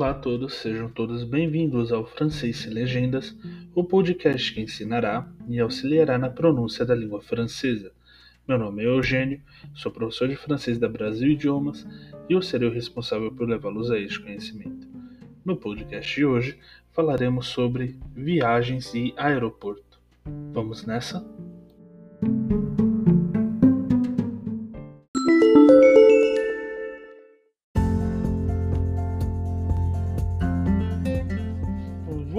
Olá a todos, sejam todos bem-vindos ao Francês Sem Legendas, o podcast que ensinará e auxiliará na pronúncia da língua francesa. Meu nome é Eugênio, sou professor de francês da Brasil Idiomas e eu serei o responsável por levá-los a este conhecimento. No podcast de hoje falaremos sobre viagens e aeroporto. Vamos nessa?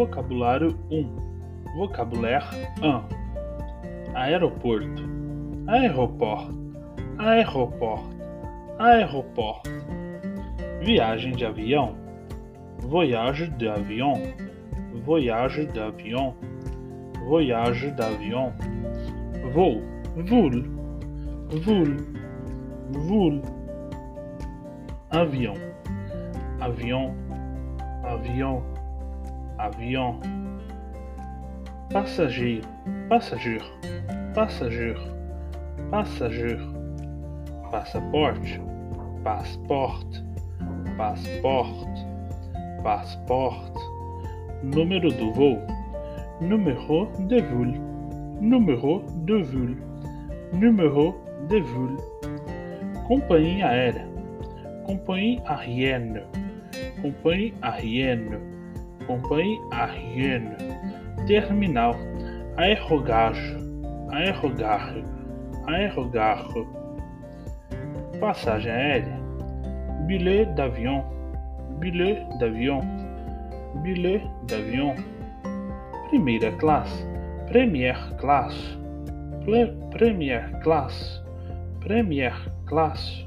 Vocabulário 1 Vocabulaire 1 Aeroporto. Aeroport. Aeroport. Aeroport. Viagem de avião. Voyage d'avion. Voyage d'avion. Voyage d'avion. Voo. Vol Vol Vol Avião. Avião. Avião avião, passageiro, passageiro, passageiro, passageiro, passaporte, passaporte, passaporte, passaporte, número do voo, número de vol, número de vol, número de vol, companhia aérea, companhia aérienne, companhia aérienne compagnie aérienne, terminal, aerogare, aerogare, aerogare, passagem aérea, billet d'avion, billet d'avion, billet d'avion, primeira classe, première classe, première classe, première classe,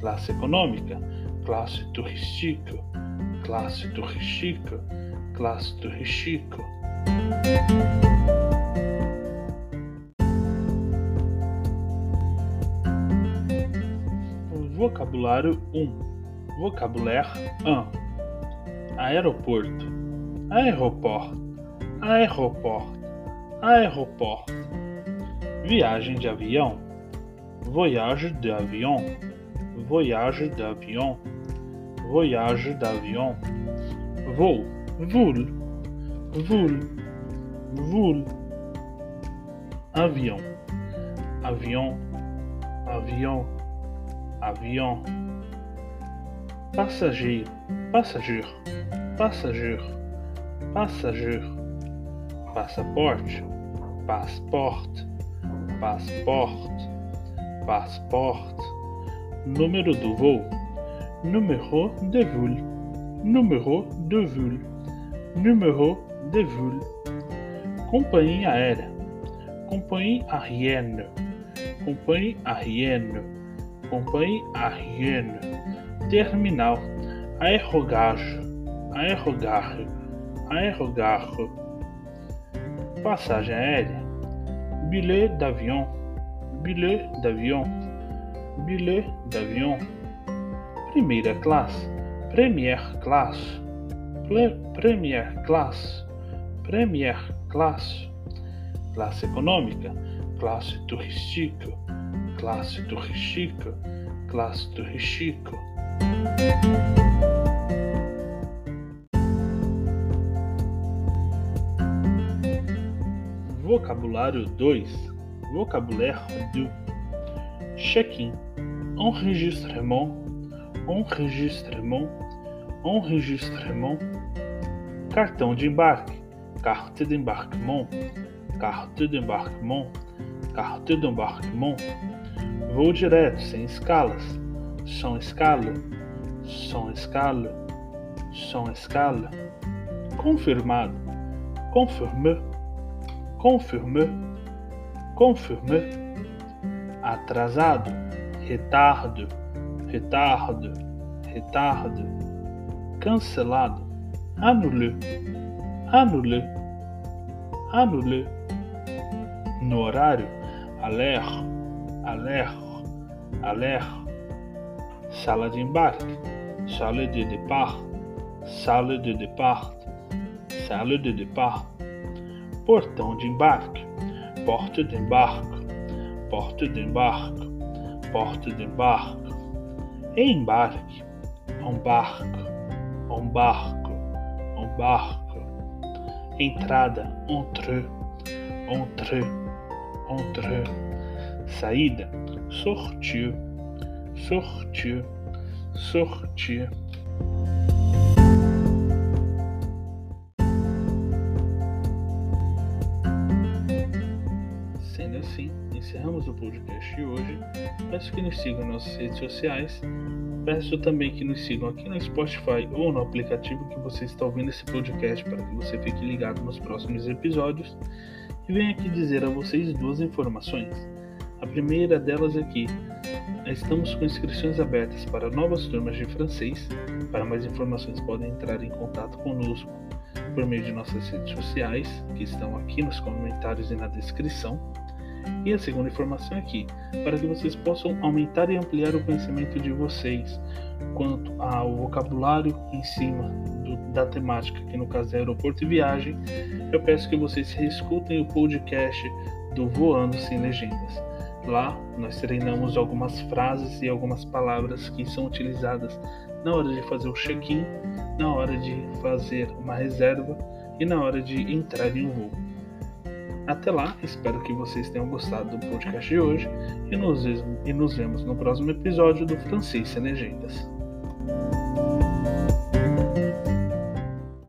classe econômica, classe turística, classe turística, classe turística. Vocabulário 1 Vocabulaire 1 Aeroporto. Aeroport Aeroport Aeroport Viagem de avião. Voyage d'avion Voyage d'avion voyage d'avion, vol, vol, vol, vol, avião, avião, avião, avião, passageiro, passageiro, passageiro, passageiro, passaporte, passaporte, passaporte, passaporte, número do voo numéro de vol, numéro de vol, numéro de vol. Compagnie aérea, compagnie aérienne, compagnie aérienne, compagnie aérienne. Terminal, aerogare, aerogare, aerogare. Passagem aérea, billet d'avion, billet d'avion, billet d'avion primeira classe, premier classe, premier classe, premier classe, classe econômica, classe turística, classe turística, classe turística. Vocabulário 2 Vocabulaire 2 Check-in. Enregistrement enregistrement, enregistrement, cartão de embarque, carte d'embarquement, carte d'embarquement, carte d'embarquement, voo direto, sem escalas, sans escala, sans escala, sans escala, confirmado, confirme, confirme, confirme, atrasado, retardo, retardo, retardo, cancelado, anule, anule, anule, no horário, aler, aler, aler, sala de embarque, sala de départ, sala de départ, sala de départ, portão de embarque, porta de embarque, porta de embarque, porta de embarque embarque, embarque, embarque, embarque. Entrada, entre, entre, entre. Saída, sortir, sortir, sortir. Encerramos o podcast de hoje. Peço que nos sigam nas nossas redes sociais. Peço também que nos sigam aqui no Spotify ou no aplicativo que você está ouvindo esse podcast para que você fique ligado nos próximos episódios. E venho aqui dizer a vocês duas informações. A primeira delas é que estamos com inscrições abertas para novas turmas de francês. Para mais informações, podem entrar em contato conosco por meio de nossas redes sociais, que estão aqui nos comentários e na descrição. E a segunda informação é que, para que vocês possam aumentar e ampliar o conhecimento de vocês quanto ao vocabulário em cima do, da temática, que no caso é aeroporto e viagem, eu peço que vocês reescutem o podcast do Voando Sem Legendas. Lá nós treinamos algumas frases e algumas palavras que são utilizadas na hora de fazer o check-in, na hora de fazer uma reserva e na hora de entrar em um voo. Até lá, espero que vocês tenham gostado do podcast de hoje e nos, e nos vemos no próximo episódio do Francês Sem Legendas.